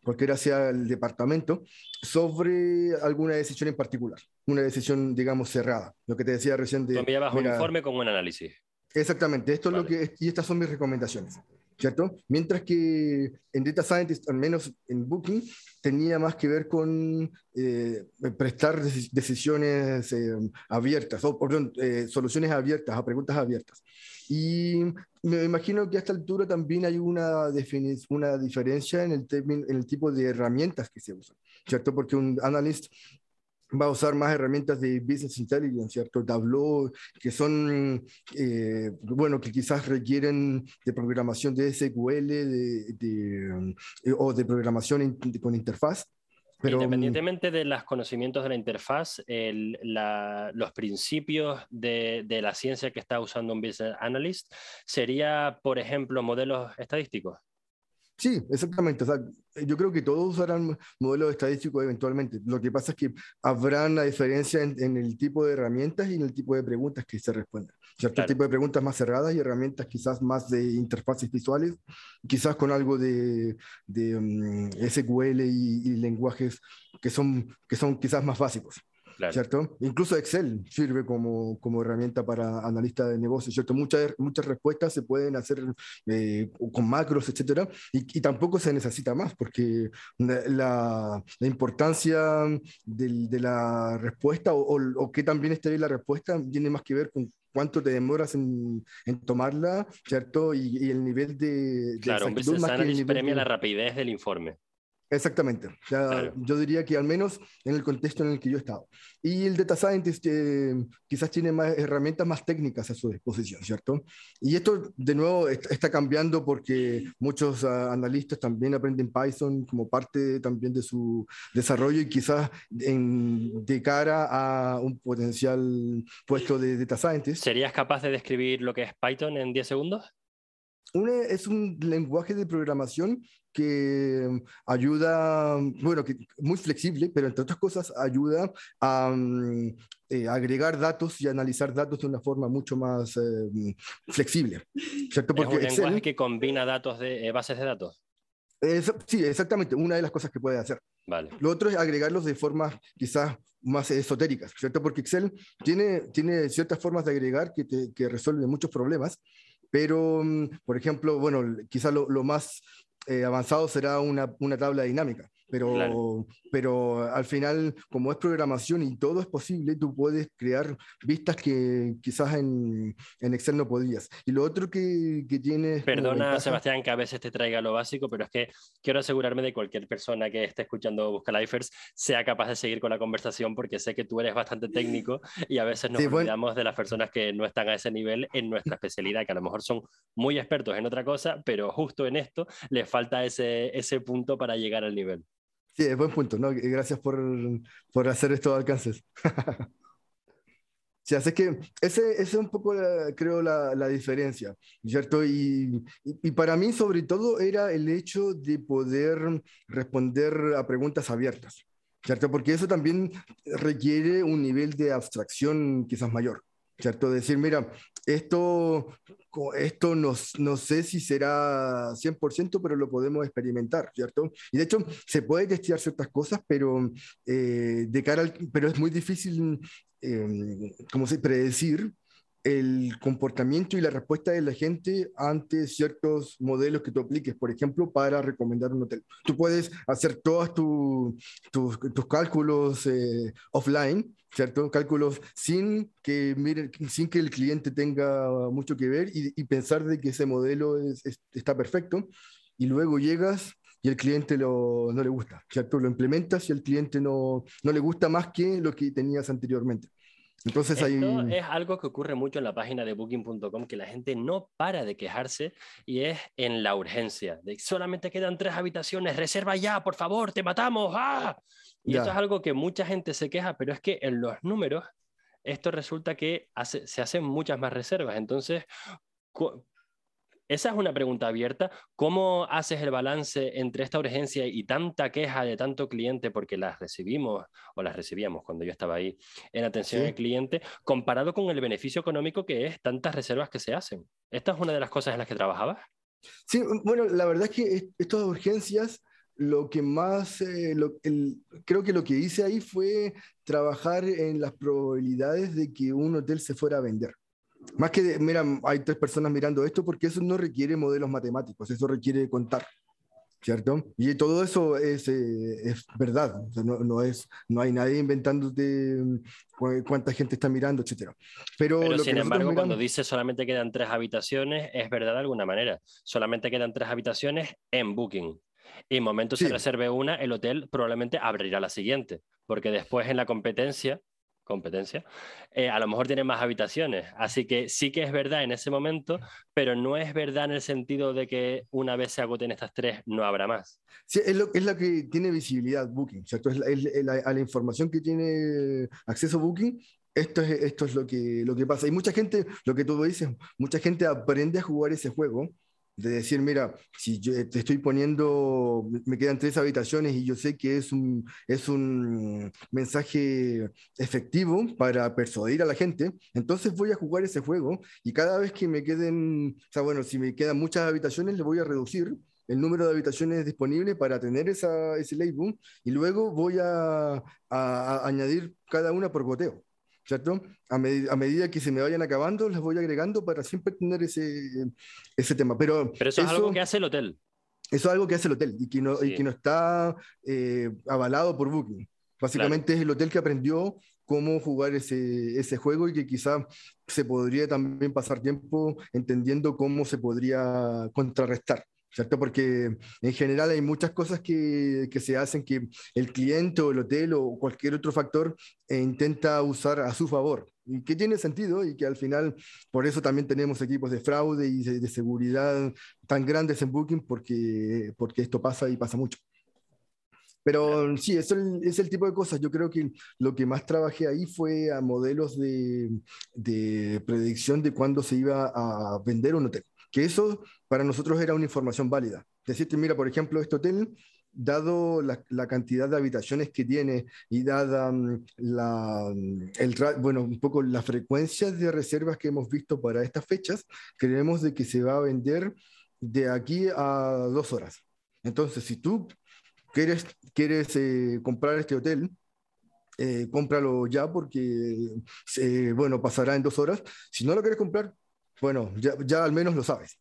cualquiera sea el departamento, sobre alguna decisión en particular, una decisión, digamos, cerrada. Lo que te decía recién de... Tú enviabas un informe con un análisis. Exactamente, esto es lo que, y estas son mis recomendaciones, ¿cierto? Mientras que en Data Scientist, al menos en Booking, tenía más que ver con eh, prestar deci- decisiones eh, abiertas, o perdón, eh, soluciones abiertas a preguntas abiertas. Y me imagino que a esta altura también hay una, una diferencia en el, en el tipo de herramientas que se usan, ¿cierto? Porque un analyst va a usar más herramientas de Business Intelligence, ¿cierto? Tableau, que son, eh, bueno, que quizás requieren de programación de SQL de, eh, o de programación con interfaz. Pero, Independientemente de los conocimientos de la interfaz, los principios de, de, la ciencia que está usando un business analyst sería, por ejemplo, modelos estadísticos. Sí, exactamente. yo creo que todos usarán modelos estadísticos eventualmente. Lo que pasa es que habrá una diferencia en, el tipo de herramientas y en el tipo de preguntas que se responden. Cierto tipo de preguntas más cerradas y herramientas quizás más de interfaces visuales, quizás con algo de, de mm, SQL y, y, lenguajes que son, que son quizás más básicos. ¿Cierto? Incluso Excel sirve como, como herramienta para analistas de negocios, ¿cierto? Muchas, muchas respuestas se pueden hacer eh, con macros, etcétera, y, tampoco se necesita más, porque la, la importancia de la respuesta o, o, que también esté bien la respuesta tiene más que ver con cuánto te demoras en, en tomarla, ¿cierto? Y, el nivel de... claro, un business analyst premia la rapidez del informe. Exactamente. Yo diría que al menos en el contexto en el que yo he estado. Y el data scientist eh, quizás tiene más herramientas más técnicas a su disposición, ¿cierto? Y esto de nuevo está cambiando porque muchos ah, analistas también aprenden Python como parte también de su desarrollo y quizás en, de cara a un potencial puesto de data scientist. ¿Serías capaz de describir lo que es Python en 10 segundos? Es un lenguaje de programación que ayuda, bueno, que muy flexible, pero entre otras cosas ayuda a mm, eh, agregar datos y analizar datos de una forma mucho más eh, flexible. ¿cierto? Porque es un lenguaje que combina datos de eh, bases de datos. sí, exactamente, una de las cosas que puede hacer. Vale. Lo otro es agregarlos de formas quizás más esotéricas, ¿cierto? Porque Excel tiene, tiene ciertas formas de agregar que, te, que resuelven muchos problemas, pero, mm, por ejemplo, bueno, quizá lo, lo más eh, avanzado será una, una, tabla dinámica pero, pero al final, como es programación y todo es posible, tú puedes crear vistas que quizás en, en Excel no podías. Y lo otro que, que tienes... Perdona, Sebastián, que a veces te traiga lo básico, pero es que quiero asegurarme de cualquier persona que esté escuchando Busca Lifers sea capaz de seguir con la conversación, porque sé que tú eres bastante técnico y a veces nos olvidamos de las personas que no están a ese nivel en nuestra especialidad, que a lo mejor son muy expertos en otra cosa, pero justo en esto les falta ese, ese punto para llegar al nivel. Sí, buen punto, ¿no? Gracias por, por hacer estos alcances. Sí, así que ese, ese es un poco, creo, la, la, diferencia, ¿cierto? Y, y, para mí, sobre todo, era el hecho de poder responder a preguntas abiertas, ¿cierto? Porque eso también requiere un nivel de abstracción quizás mayor, ¿cierto? Decir, mira, esto, esto no, no, sé si será 100%, pero lo podemos experimentar, ¿cierto? Y de hecho, se puede testear ciertas cosas, pero, eh, de cara pero es muy difícil, eh, como se predecir el comportamiento y la respuesta de la gente ante ciertos modelos que tú apliques, por ejemplo, para recomendar un hotel. Tú puedes hacer todos tus cálculos eh, offline, ¿cierto? Cálculos sin que, miren, sin que el cliente tenga mucho que ver y, pensar de que ese modelo está perfecto, y luego llegas y el cliente lo, no le gusta, ¿cierto? Lo implementas y el cliente no, no le gusta más que lo que tenías anteriormente. Entonces Esto es algo que ocurre mucho en la página de booking.com, que la gente no para de quejarse y es en la urgencia. De solamente quedan tres habitaciones, reserva ya, por favor, te matamos. ¡Ah! Y esto es algo que mucha gente se queja, pero es que en los números esto resulta que se hacen muchas más reservas. Entonces, esa es una pregunta abierta. ¿Cómo haces el balance entre esta urgencia y tanta queja de tanto cliente, porque las recibimos o las recibíamos cuando yo estaba ahí en atención al cliente, comparado con el beneficio económico que es tantas reservas que se hacen? ¿Esta es una de las cosas en las que trabajabas? Sí, bueno, la verdad es que estas urgencias, lo que más, eh, creo que lo que hice ahí fue trabajar en las probabilidades de que un hotel se fuera a vender. Más que, mira, hay tres personas mirando esto porque eso no requiere modelos matemáticos, eso requiere contar, ¿cierto? Y todo eso es, eh, es verdad, no, no, es, no hay nadie inventando de cuánta gente está mirando, etcétera. Pero, Pero sin embargo, cuando dice solamente quedan tres habitaciones, es verdad de alguna manera. Solamente quedan tres habitaciones en Booking. Y en momento si reserve una, el hotel probablemente abrirá la siguiente, porque después en la competencia competencia, eh, a lo mejor tiene más habitaciones. Así que sí que es verdad en ese momento, pero no es verdad en el sentido de que una vez se agoten estas tres, no habrá más. Sí, es lo, es que tiene visibilidad Booking, ¿cierto? Es, a la información que tiene acceso Booking. Esto es, esto es lo, que, lo que pasa. Y mucha gente, lo que tú dices, mucha gente aprende a jugar ese juego de decir, mira, si yo te estoy poniendo, me quedan tres habitaciones y yo sé que es un, es un mensaje efectivo para persuadir a la gente, entonces voy a jugar ese juego y cada vez que me queden, o sea, bueno, si me quedan muchas habitaciones, le voy a reducir el número de habitaciones disponibles para tener esa, ese label y luego voy a, a añadir cada una por goteo. ¿Cierto? A, medida que se me vayan acabando, las voy agregando para siempre tener ese, ese tema. Pero, Pero eso, es algo que hace el hotel. Eso es algo que hace el hotel y que no, y que no está eh, avalado por Booking. Básicamente es el hotel que aprendió cómo jugar ese, ese juego y que quizá se podría también pasar tiempo entendiendo cómo se podría contrarrestar. ¿Cierto? Porque en general hay muchas cosas que, que, se hacen que el cliente o el hotel o cualquier otro factor eh, intenta usar a su favor. Y que tiene sentido y que al final, por eso también tenemos equipos de fraude y de, seguridad tan grandes en Booking, porque, porque esto pasa y pasa mucho. Pero sí, eso es el tipo de cosas. Yo creo que lo que más trabajé ahí fue a modelos de, de predicción de cuándo se iba a vender un hotel que eso para nosotros era una información válida. Decirte, mira, por ejemplo, este hotel, dado la, cantidad de habitaciones que tiene y dada mm, la, mm, el, bueno, un poco la frecuencia de reservas que hemos visto para estas fechas, creemos de que se va a vender de aquí a dos horas. Entonces, si tú quieres, quieres eh, comprar este hotel, eh, cómpralo ya porque, eh, bueno, pasará en dos horas. Si no lo quieres comprar, bueno, ya, al menos lo sabes.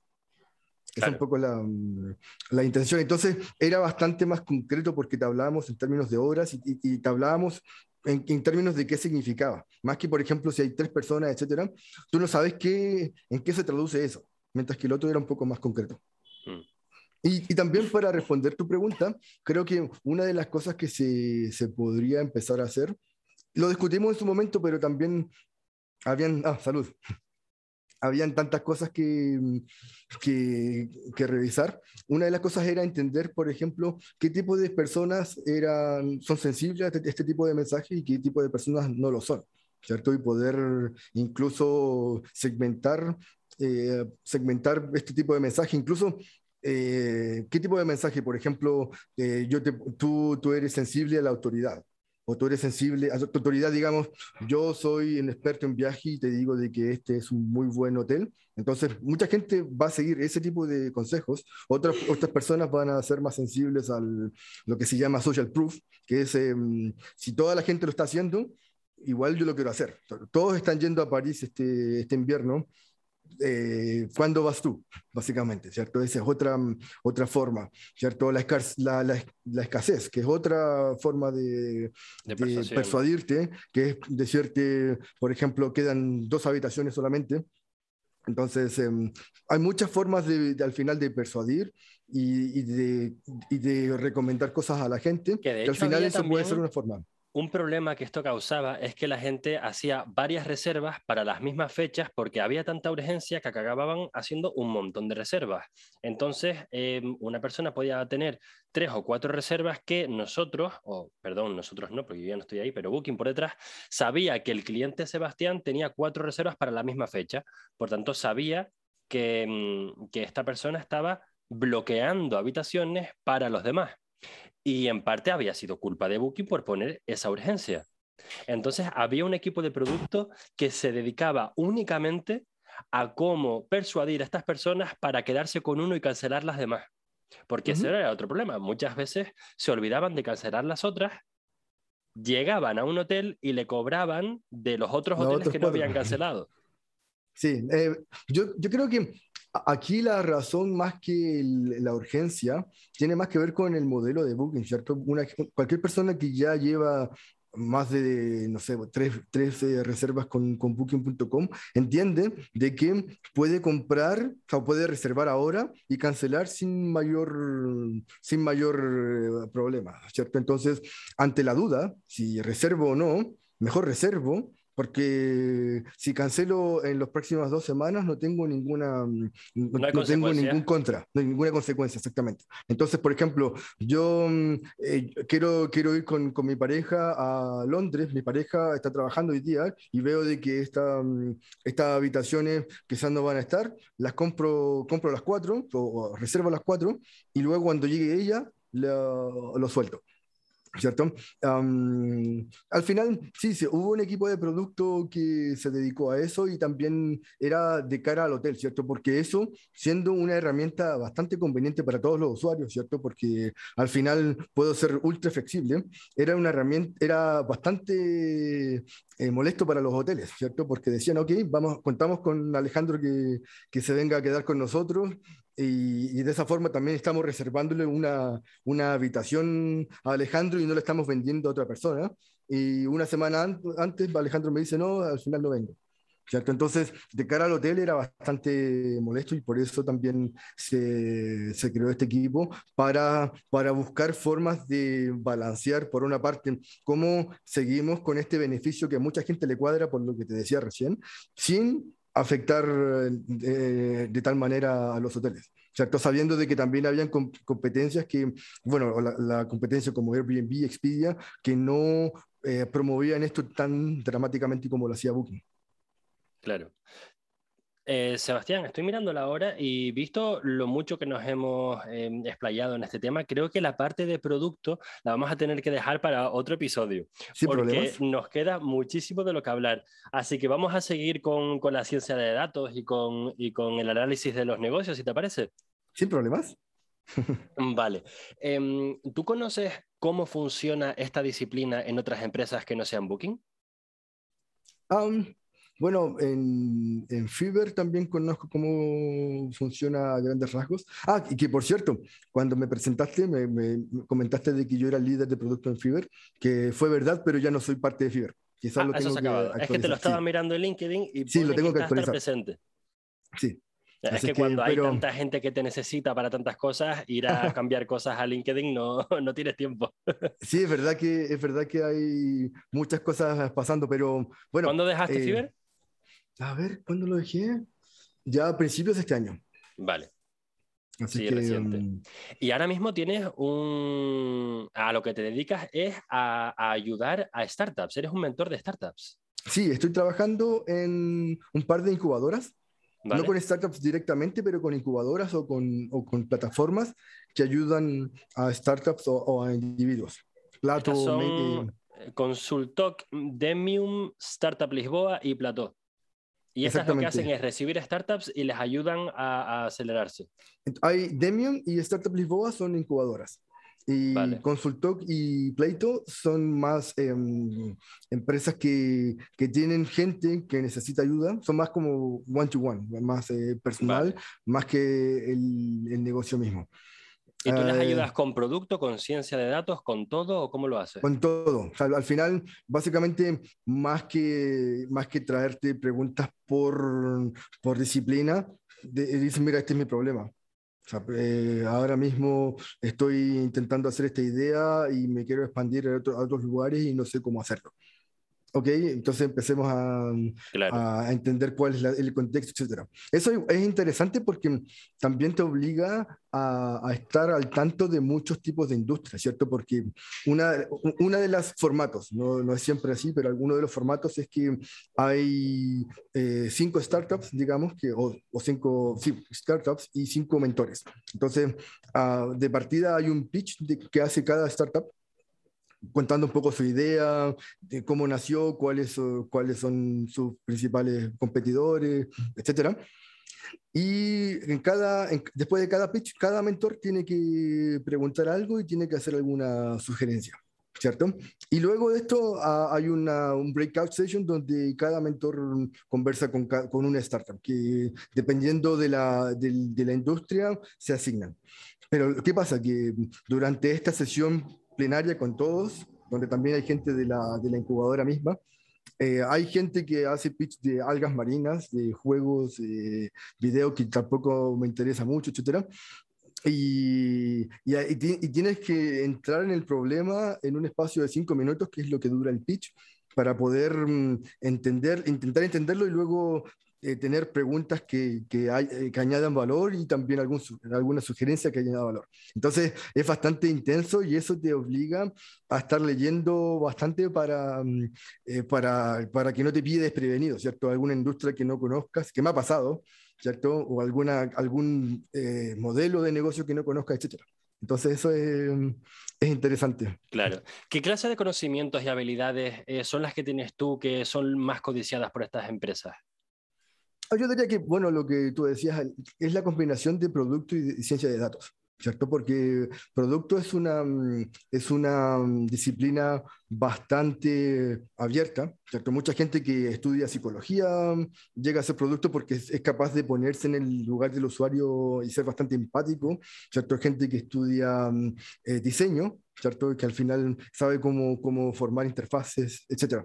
Es un poco la, la, intención. Entonces, era bastante más concreto porque te hablábamos en términos de horas y, te hablábamos en, en, términos de qué significaba. Más que, por ejemplo, si hay tres personas, etcétera, tú no sabes qué, en qué se traduce eso, mientras que el otro era un poco más concreto. Mm. Y, y, también para responder tu pregunta, creo que una de las cosas que se, se podría empezar a hacer, lo discutimos en su momento, pero también habían, ah, salud, habían tantas cosas que, que, que, revisar. Una de las cosas era entender, por ejemplo, qué tipo de personas eran, son sensibles a este, este, tipo de mensajes y qué tipo de personas no lo son, ¿cierto? Y poder incluso segmentar, eh, segmentar este tipo de mensaje, incluso eh, qué tipo de mensaje, por ejemplo, eh, yo tú, tú eres sensible a la autoridad o tú sensible a tu autoridad, digamos, yo soy un experto en viaje y te digo de que este es un muy buen hotel. Entonces, mucha gente va a seguir ese tipo de consejos. Otras, otras personas van a ser más sensibles a lo que se llama social proof, que es em, si toda la gente lo está haciendo, igual yo lo quiero hacer. Todos están yendo a París este, este invierno eh, ¿cuándo vas tú? Básicamente, ¿cierto? Esa es otra, otra forma, ¿cierto? La, la, la, escasez, que es otra forma de, persuadirte, que es decirte, por ejemplo, quedan dos habitaciones solamente. Entonces, em, hay muchas formas de, al final de persuadir y, de, y, de, recomendar cosas a la gente, que, al final eso puede ser una forma un problema que esto causaba es que la gente hacía varias reservas para las mismas fechas porque había tanta urgencia que acababan haciendo un montón de reservas. Entonces, em, una persona podía tener tres o cuatro reservas que nosotros, o perdón, nosotros no, porque yo ya no estoy ahí, pero Booking por detrás, sabía que el cliente Sebastián tenía cuatro reservas para la misma fecha. Por tanto, sabía que, que esta persona estaba bloqueando habitaciones para los demás. Y en parte había sido culpa de Booking por poner esa urgencia. Entonces había un equipo de producto que se dedicaba únicamente a cómo persuadir a estas personas para quedarse con uno y cancelar las demás. Porque ese era otro problema. Muchas veces se olvidaban de cancelar las otras, llegaban a un hotel y le cobraban de los otros hoteles que no habían cancelado. Sí, eh, yo, yo creo que Aquí la razón más que la urgencia tiene más que ver con el modelo de Booking, ¿cierto? Cualquier persona que ya lleva más de, no sé, tres, tres eh, reservas con, con Booking.com, entiende de que puede comprar, o puede reservar ahora y cancelar sin mayor, sin mayor problema, ¿cierto? Entonces, ante la duda, si reservo o no, mejor reservo porque si cancelo en las próximas dos semanas no tengo ninguna mm, no, tengo ningún contra, no hay ninguna consecuencia, exactamente. Entonces, por ejemplo, yo mm, eh, quiero, quiero ir con, con, mi pareja a Londres, mi pareja está trabajando hoy día y veo de que esta, mm, estas habitaciones quizás no van a estar, las compro, compro las cuatro o, reservo las cuatro y luego cuando llegue ella lo, lo suelto. ¿Cierto? al final, sí, sí, hubo un equipo de producto que se dedicó a eso y también era de cara al hotel, ¿cierto? Porque eso, siendo una herramienta bastante conveniente para todos los usuarios, ¿cierto? Porque al final puedo ser ultra flexible, era una herramienta, era bastante eh, molesto para los hoteles, ¿cierto? Porque decían, ok, vamos, contamos con Alejandro que, que se venga a quedar con nosotros, y, de esa forma también estamos reservándole una, una habitación a Alejandro y no le estamos vendiendo a otra persona. Y una semana antes Alejandro me dice, no, al final no vengo. ¿Cierto? Entonces, de cara al hotel era bastante molesto y por eso también se, se, creó este equipo para, para buscar formas de balancear, por una parte, cómo seguimos con este beneficio que a mucha gente le cuadra, por lo que te decía recién, sin afectar eh, de tal manera a los hoteles. ¿cierto? Sabiendo de que también habían competencias que, bueno, la, competencia como Airbnb, Expedia, que no eh, promovían esto tan dramáticamente como lo hacía Booking. Claro. Eh, Sebastián, estoy mirando la hora y visto lo mucho que nos hemos em, explayado en este tema, creo que la parte de producto la vamos a tener que dejar para otro episodio, porque nos queda muchísimo de lo que hablar. Así que vamos a seguir con, con la ciencia de datos y con, y con el análisis de los negocios, si te parece. Sin problemas. vale. Em, ¿Tú conoces cómo funciona esta disciplina en otras empresas que no sean Booking? Bueno, en, en Fiverr también conozco cómo funciona a grandes rasgos. Ah, y que por cierto, cuando me presentaste, me, comentaste de que yo era líder de producto en Fiverr, que fue verdad, pero ya no soy parte de Fiverr. Quizás ah, lo tengo que Es que te lo estaba mirando en LinkedIn y sí, lo tengo que, actualizar. presente. Sí. Es que, cuando hay tanta gente que te necesita para tantas cosas, ir a cambiar cosas a LinkedIn no, no tienes tiempo. sí, es verdad, que, es verdad que hay muchas cosas pasando, pero bueno. ¿Cuándo dejaste eh, Fiverr? A ver, ¿cuándo lo dejé? Ya a principios de este año. Vale. Así que, reciente. Um, y ahora mismo tienes un... A lo que te dedicas es a, ayudar a startups. Eres un mentor de startups. Sí, estoy trabajando en un par de incubadoras. No con startups directamente, pero con incubadoras o con, o con plataformas que ayudan a startups o, a individuos. Plato, son Consultoc, Demium, Startup Lisboa y Plató. Y estas lo que hacen es recibir startups y les ayudan a, acelerarse. Hay Demium y Startup Lisboa son incubadoras. Y Consultoc y Pleito son más em, empresas que, que, tienen gente que necesita ayuda, son más como one-to-one, más eh, personal, más que el, el negocio mismo. ¿Y tú les eh, ayudas con producto, con ciencia de datos, con todo o cómo lo haces? Con todo. al final, básicamente, más que, más que traerte preguntas por, por disciplina, dicen, mira, este es mi problema. Eh, ahora mismo estoy intentando hacer esta idea y me quiero expandir a, a otros lugares y no sé cómo hacerlo. Ok, entonces empecemos a, a entender cuál es el contexto, etc. Eso es interesante porque también te obliga a, a, estar al tanto de muchos tipos de industrias, ¿cierto? Porque una, una de las formatos, no, no, es siempre así, pero alguno de los formatos es que hay eh, cinco startups, digamos, que, o, o cinco sí, startups y cinco mentores. Entonces, uh, de partida hay un pitch de, que hace cada startup contando un poco su idea, de cómo nació, cuáles, cuáles son sus principales competidores, etc. Y en cada, después de cada pitch, cada mentor tiene que preguntar algo y tiene que hacer alguna sugerencia. ¿Cierto? Y luego de esto hay una, un breakout session donde cada mentor conversa con, con una startup, que dependiendo de la, de, de la industria se asignan. Pero ¿qué pasa? Que durante esta sesión plenaria con todos, donde también hay gente de la, de la incubadora misma. Eh, hay gente que hace pitch de algas marinas, de juegos, de video que tampoco me interesa mucho, etcétera. Y, y, y, tienes que entrar en el problema en un espacio de cinco minutos, que es lo que dura el pitch, para poder mm, entender, intentar entenderlo y luego eh, tener preguntas que, que, hay, eh, que, añadan valor y también algún, alguna sugerencia que añada valor. Entonces es bastante intenso y eso te obliga a estar leyendo bastante para, mm, eh, para, para que no te pille desprevenido, ¿cierto? Alguna industria que no conozcas, que me ha pasado, ¿cierto? O alguna, algún modelo de negocio que no conozcas, etcétera. Entonces eso es, es, interesante. Claro. ¿Qué clase de conocimientos y habilidades son las que tienes tú que son más codiciadas por estas empresas? Ah, yo diría que, bueno, lo que tú decías es la combinación de producto y, de ciencia de datos. ¿cierto? Porque producto es una, mm, es una mm, disciplina bastante abierta, ¿cierto? Mucha gente que estudia psicología mm, llega a ser producto porque es, capaz de ponerse en el lugar del usuario y ser bastante empático, ¿cierto? Gente que estudia eh, diseño, ¿cierto? Que al final sabe cómo, cómo formar interfaces, etc.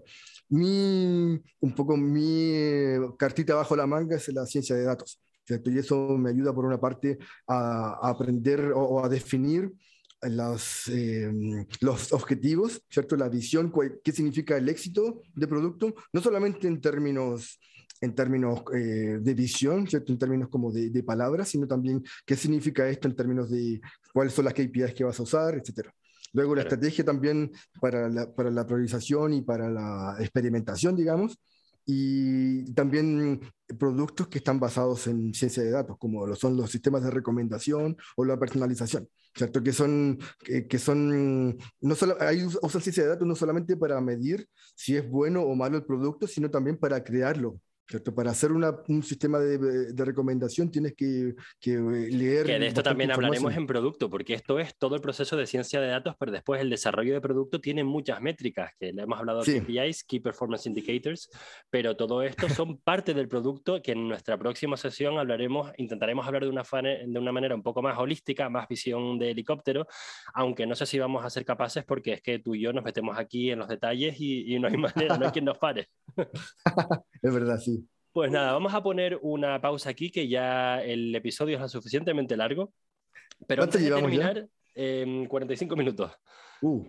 Mi, un poco mi eh, cartita bajo la manga es la ciencia de datos. Y eso me ayuda por una parte a, aprender o, a definir los, eh, los objetivos, ¿cierto? La visión, qué significa el éxito de producto, no solamente en términos en términos eh, de visión, ¿cierto? en términos como de, de, palabras, sino también qué significa esto en términos de cuáles son las KPIs que vas a usar, etc. Luego la estrategia también para la, para la priorización y para la experimentación, digamos, y también productos que están basados en ciencia de datos, como lo son los sistemas de recomendación o la personalización, ¿cierto? Que son, que, son no solo, hay usan ciencia de datos no solamente para medir si es bueno o malo el producto, sino también para crearlo, ¿cierto? Para hacer un sistema de, recomendación tienes que, eh, leer. Que de esto también hablaremos en producto, porque esto es todo el proceso de ciencia de datos, pero después el desarrollo de producto tiene muchas métricas, que le hemos hablado de KPIs, Key Performance Indicators, pero todo esto son parte del producto que en nuestra próxima sesión hablaremos, intentaremos hablar de una, de una manera un poco más holística, más visión de helicóptero, aunque no sé si vamos a ser capaces porque es que tú y yo nos metemos aquí en los detalles y, y no hay manera, no hay quien nos pare. es verdad, sí. Pues nada, vamos a poner una pausa aquí, que ya el episodio es lo suficientemente largo. Pero antes de terminar, en 45 minutos. Uh.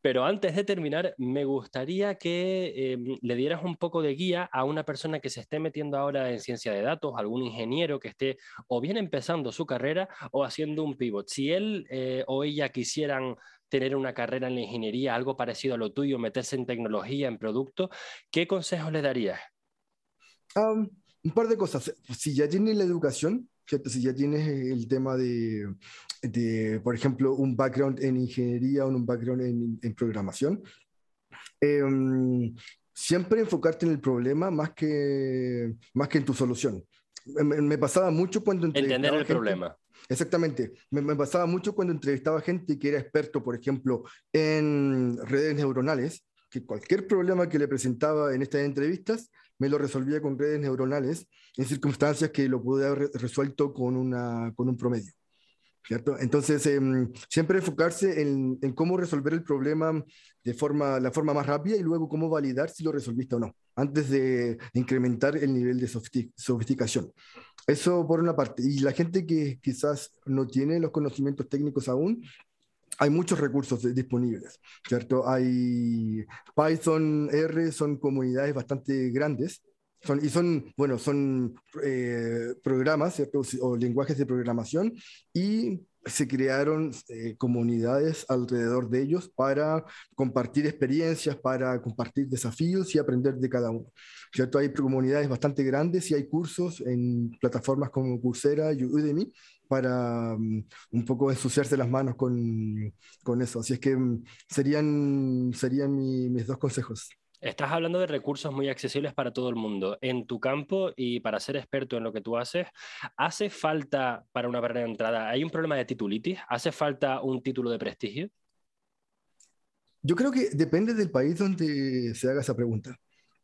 Pero antes de terminar, me gustaría que em, le dieras un poco de guía a una persona que se esté metiendo ahora en ciencia de datos, algún ingeniero que esté o bien empezando su carrera o haciendo un pivot. Si él eh, o ella quisieran tener una carrera en la ingeniería, algo parecido a lo tuyo, meterse en tecnología, en producto, ¿qué consejos le darías? Un par de cosas. Si ya tienes la educación, si ya tienes el tema de, de, por ejemplo, un background en ingeniería o un background en, en programación, em, siempre enfocarte en el problema más que, más que en tu solución. Me, pasaba mucho cuando Entender el problema. Exactamente. Me, me, pasaba mucho cuando entrevistaba gente que era experto, por ejemplo, en redes neuronales, que cualquier problema que le presentaba en estas entrevistas me lo resolvía con redes neuronales en circunstancias que lo pude haber resuelto con, una, con un promedio. ¿Cierto? Entonces, em, siempre enfocarse en, en, cómo resolver el problema de forma, la forma más rápida y luego cómo validar si lo resolviste o no, antes de incrementar el nivel de sofisticación. Eso por una parte. Y la gente que quizás no tiene los conocimientos técnicos aún, hay muchos recursos disponibles, ¿cierto? Hay Python, R, son comunidades bastante grandes, son, y son, bueno, son eh, programas, ¿cierto? O lenguajes de programación, y se crearon eh, comunidades alrededor de ellos para compartir experiencias, para compartir desafíos y aprender de cada uno. ¿cierto? Hay comunidades bastante grandes y hay cursos en plataformas como Coursera y Udemy para mm, un poco ensuciarse las manos con, con eso. Así es que mm, serían, serían mis dos consejos. Estás hablando de recursos muy accesibles para todo el mundo. En tu campo y para ser experto en lo que tú haces, ¿hace falta para una barrera de entrada, hay un problema de titulitis? ¿Hace falta un título de prestigio? Yo creo que depende del país donde se haga esa pregunta.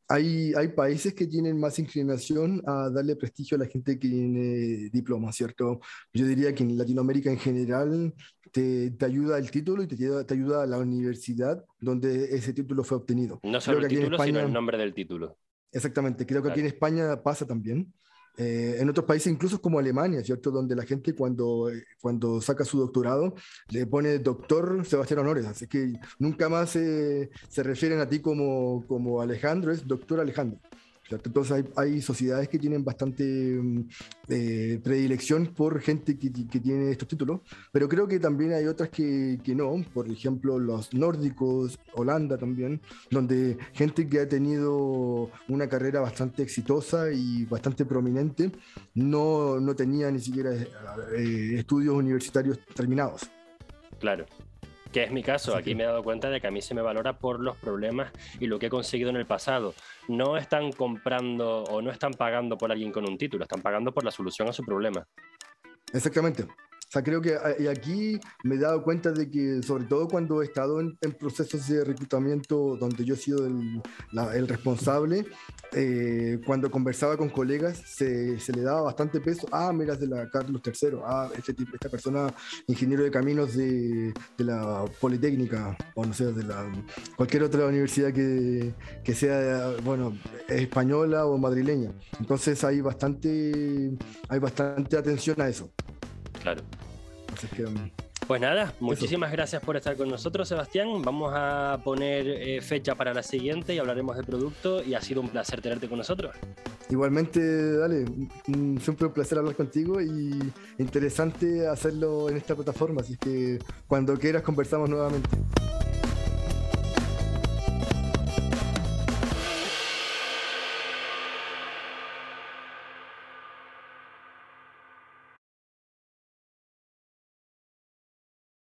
Hay, hay países que tienen más inclinación a darle prestigio a la gente que tiene diploma, ¿cierto? Yo diría que en Latinoamérica en general te, te ayuda el título y te, te ayuda la universidad donde ese título fue obtenido. No solo el título, sino el nombre del título. Exactamente, creo que aquí en España pasa también. Eh, en otros países, incluso como Alemania, ¿cierto? Donde la gente cuando, cuando saca su doctorado le pone doctor Sebastián Honores, así que nunca más se, se refieren a ti como, como Alejandro, es doctor Alejandro. Entonces hay, sociedades que tienen bastante mm, eh, predilección por gente que, tiene estos títulos, pero creo que también hay otras que, no, por ejemplo los nórdicos, Holanda también, donde gente que ha tenido una carrera bastante exitosa y bastante prominente no, no tenía ni siquiera eh, estudios universitarios terminados. Claro que es mi caso. Aquí me he dado cuenta de que a mí se me valora por los problemas y lo que he conseguido en el pasado. No están comprando o no están pagando por alguien con un título, están pagando por la solución a su problema. Exactamente sea, creo que y aquí me he dado cuenta de que, sobre todo cuando he estado en, procesos de reclutamiento donde yo he sido el, el responsable, eh, cuando conversaba con colegas se, se, le daba bastante peso. Ah, mira, de la Carlos III. Ah, este tipo, esta persona, ingeniero de caminos de, de, la Politécnica, o no sé, de la, cualquier otra universidad que, que sea, bueno, española o madrileña. Entonces hay bastante, hay bastante atención a eso. Claro. Um, pues nada, muchísimas gracias por estar con nosotros, Sebastián. Vamos a poner eh, fecha para la siguiente y hablaremos de producto y ha sido un placer tenerte con nosotros. Igualmente, dale, siempre un placer hablar contigo y interesante hacerlo en esta plataforma, así que cuando quieras conversamos nuevamente.